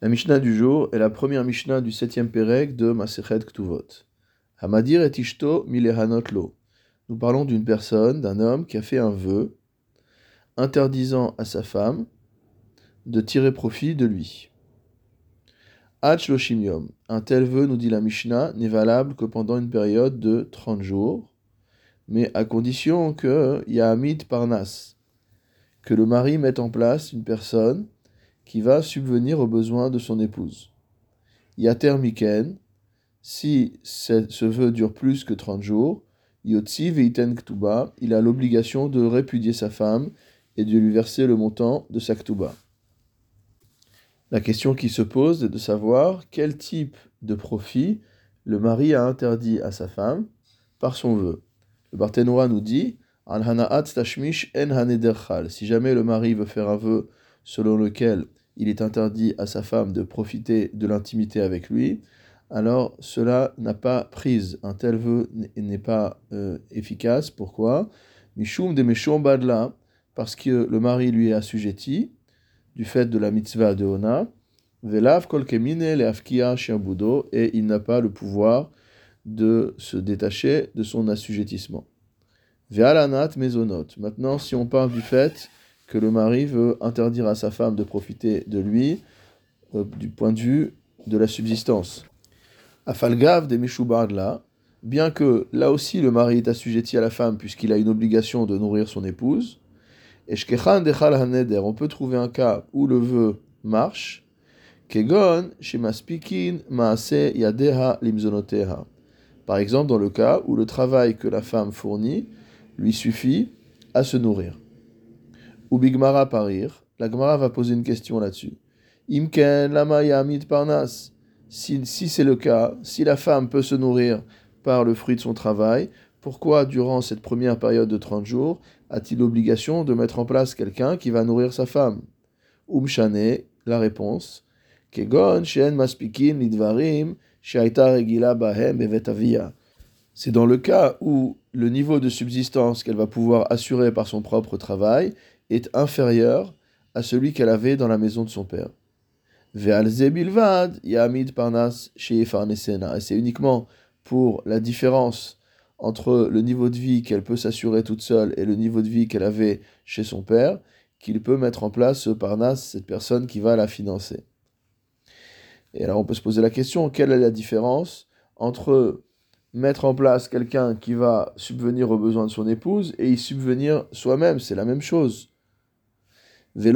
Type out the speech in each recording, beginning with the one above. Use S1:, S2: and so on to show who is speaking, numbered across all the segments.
S1: La Mishnah du jour est la première Mishnah du septième Pérec de Masechet Ktuvot. Hamadir et Ishto milehanot lo. Nous parlons d'une personne, d'un homme qui a fait un vœu interdisant à sa femme de tirer profit de lui. Hach Loshimium. Un tel vœu, nous dit la Mishnah, n'est valable que pendant une période de 30 jours, mais à condition que Yahamid Parnas, que le mari mette en place une personne qui va subvenir aux besoins de son épouse. Yater Miken, si ce vœu dure plus que 30 jours, Yotzi Veiten Ktuba, il a l'obligation de répudier sa femme et de lui verser le montant de sa Ktuba. La question qui se pose est de savoir quel type de profit le mari a interdit à sa femme par son vœu. Le Barthénois nous dit Si jamais le mari veut faire un vœu selon lequel il est interdit à sa femme de profiter de l'intimité avec lui, alors cela n'a pas prise. Un tel vœu n'est pas euh, efficace. Pourquoi? Mishum de badla, parce que le mari lui est assujetti du fait de la mitzvah de Ona, velav kolkemine le et il n'a pas le pouvoir de se détacher de son assujettissement. Ve'alanat mezonot. Maintenant, si on parle du fait que le mari veut interdire à sa femme de profiter de lui euh, du point de vue de la subsistance. Afalgav de là, bien que là aussi le mari est assujetti à la femme puisqu'il a une obligation de nourrir son épouse, on peut trouver un cas où le vœu marche, kegon maase yadeha limzonoteha. Par exemple, dans le cas où le travail que la femme fournit lui suffit à se nourrir. Ou Bigmara parir, la Gemara va poser une question là-dessus. Imken lama yamid parnas. Si, si c'est le cas, si la femme peut se nourrir par le fruit de son travail, pourquoi durant cette première période de 30 jours a-t-il l'obligation de mettre en place quelqu'un qui va nourrir sa femme? Umshane, la réponse. Kegon shen maspikin lidvarim regila bahem bevetavia. C'est dans le cas où le niveau de subsistance qu'elle va pouvoir assurer par son propre travail est inférieur à celui qu'elle avait dans la maison de son père. Et c'est uniquement pour la différence entre le niveau de vie qu'elle peut s'assurer toute seule et le niveau de vie qu'elle avait chez son père qu'il peut mettre en place ce parnas, cette personne qui va la financer. Et alors on peut se poser la question, quelle est la différence entre mettre en place quelqu'un qui va subvenir aux besoins de son épouse et y subvenir soi-même? C'est la même chose. C'est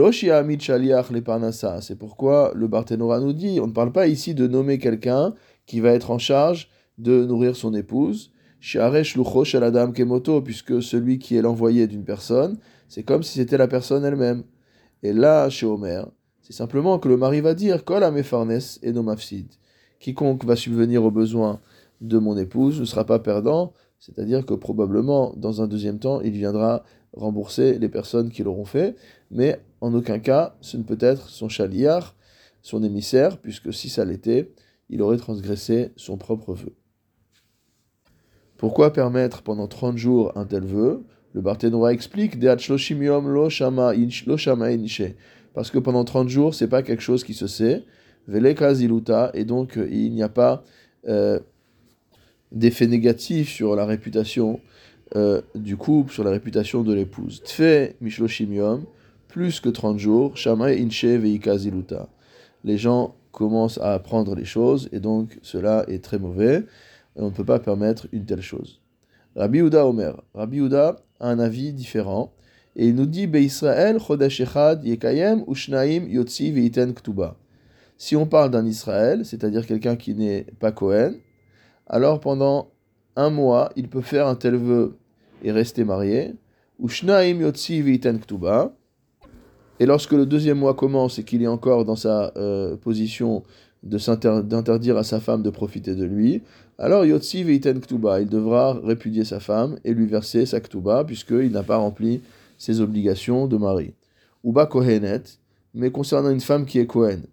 S1: pourquoi le Barthénora nous dit, on ne parle pas ici de nommer quelqu'un qui va être en charge de nourrir son épouse, kemoto, puisque celui qui est l'envoyé d'une personne, c'est comme si c'était la personne elle-même. Et là, chez Omer, c'est simplement que le mari va dire, kol et no Quiconque va subvenir aux besoins de mon épouse ne sera pas perdant, c'est-à-dire que probablement, dans un deuxième temps, il viendra rembourser les personnes qui l'auront fait, mais en aucun cas ce ne peut être son chaliar, son émissaire, puisque si ça l'était, il aurait transgressé son propre vœu. Pourquoi permettre pendant 30 jours un tel vœu? Le Barthénois explique lo shama parce que pendant 30 jours, c'est pas quelque chose qui se sait, et donc il n'y a pas euh, d'effet négatif sur la réputation euh, du couple, sur la réputation de l'épouse. Tfe mishloshim plus que 30 jours. Les gens commencent à apprendre les choses et donc cela est très mauvais et on ne peut pas permettre une telle chose. Rabbi Uda Omer. Rabbi Uda a un avis différent et il nous dit Yekayem Ushnaim Yotzi Veiten Ktuba. Si on parle d'un Israël, c'est-à-dire quelqu'un qui n'est pas Cohen, alors pendant un mois, il peut faire un tel vœu et rester marié. Ushnaim Yotzi Veiten Ktuba. Et lorsque le deuxième mois commence et qu'il est encore dans sa euh, position d'interdire à sa femme de profiter de lui, alors Yotzi Veiten Ktuba, il devra répudier sa femme et lui verser sa Ktuba, puisqu'il n'a pas rempli ses obligations de mari. Uba Kohenet, mais concernant une femme qui est Kohen.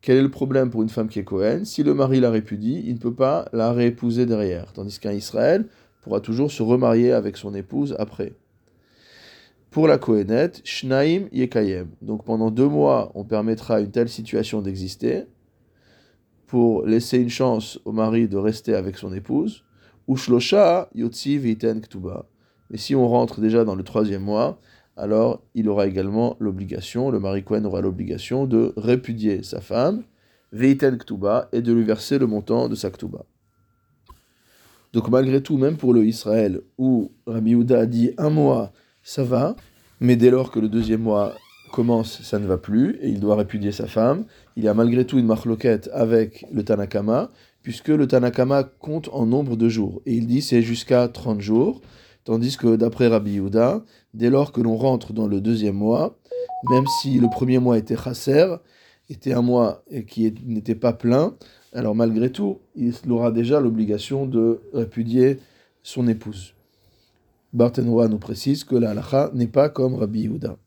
S1: Quel est le problème pour une femme qui est Kohen? Si le mari la répudie, il ne peut pas la réépouser derrière, tandis qu'un Israël pourra toujours se remarier avec son épouse après. Pour la Kohenet, Shnaim Yekayem. Donc pendant deux mois, on permettra une telle situation d'exister pour laisser une chance au mari de rester avec son épouse. Ou Shlosha Yotzi Viten Ktuba. Mais si on rentre déjà dans le troisième mois, alors il aura également l'obligation, le mari Kohen aura l'obligation de répudier sa femme, Veiten Ktuba, et de lui verser le montant de sa Ktuba. Donc malgré tout, même pour le Israël, où Rabbi Yehuda a dit un mois, ça va, mais dès lors que le deuxième mois commence, ça ne va plus, et il doit répudier sa femme, il y a malgré tout une marloquette avec le Tanakama, puisque le Tanakama compte en nombre de jours, et il dit c'est jusqu'à 30 jours, tandis que d'après Rabbi Yehuda, dès lors que l'on rentre dans le deuxième mois, même si le premier mois était chasser, était un mois qui n'était pas plein, alors malgré tout, il aura déjà l'obligation de répudier son épouse. Barthénois nous précise que la halacha n'est pas comme Rabbi Yehuda.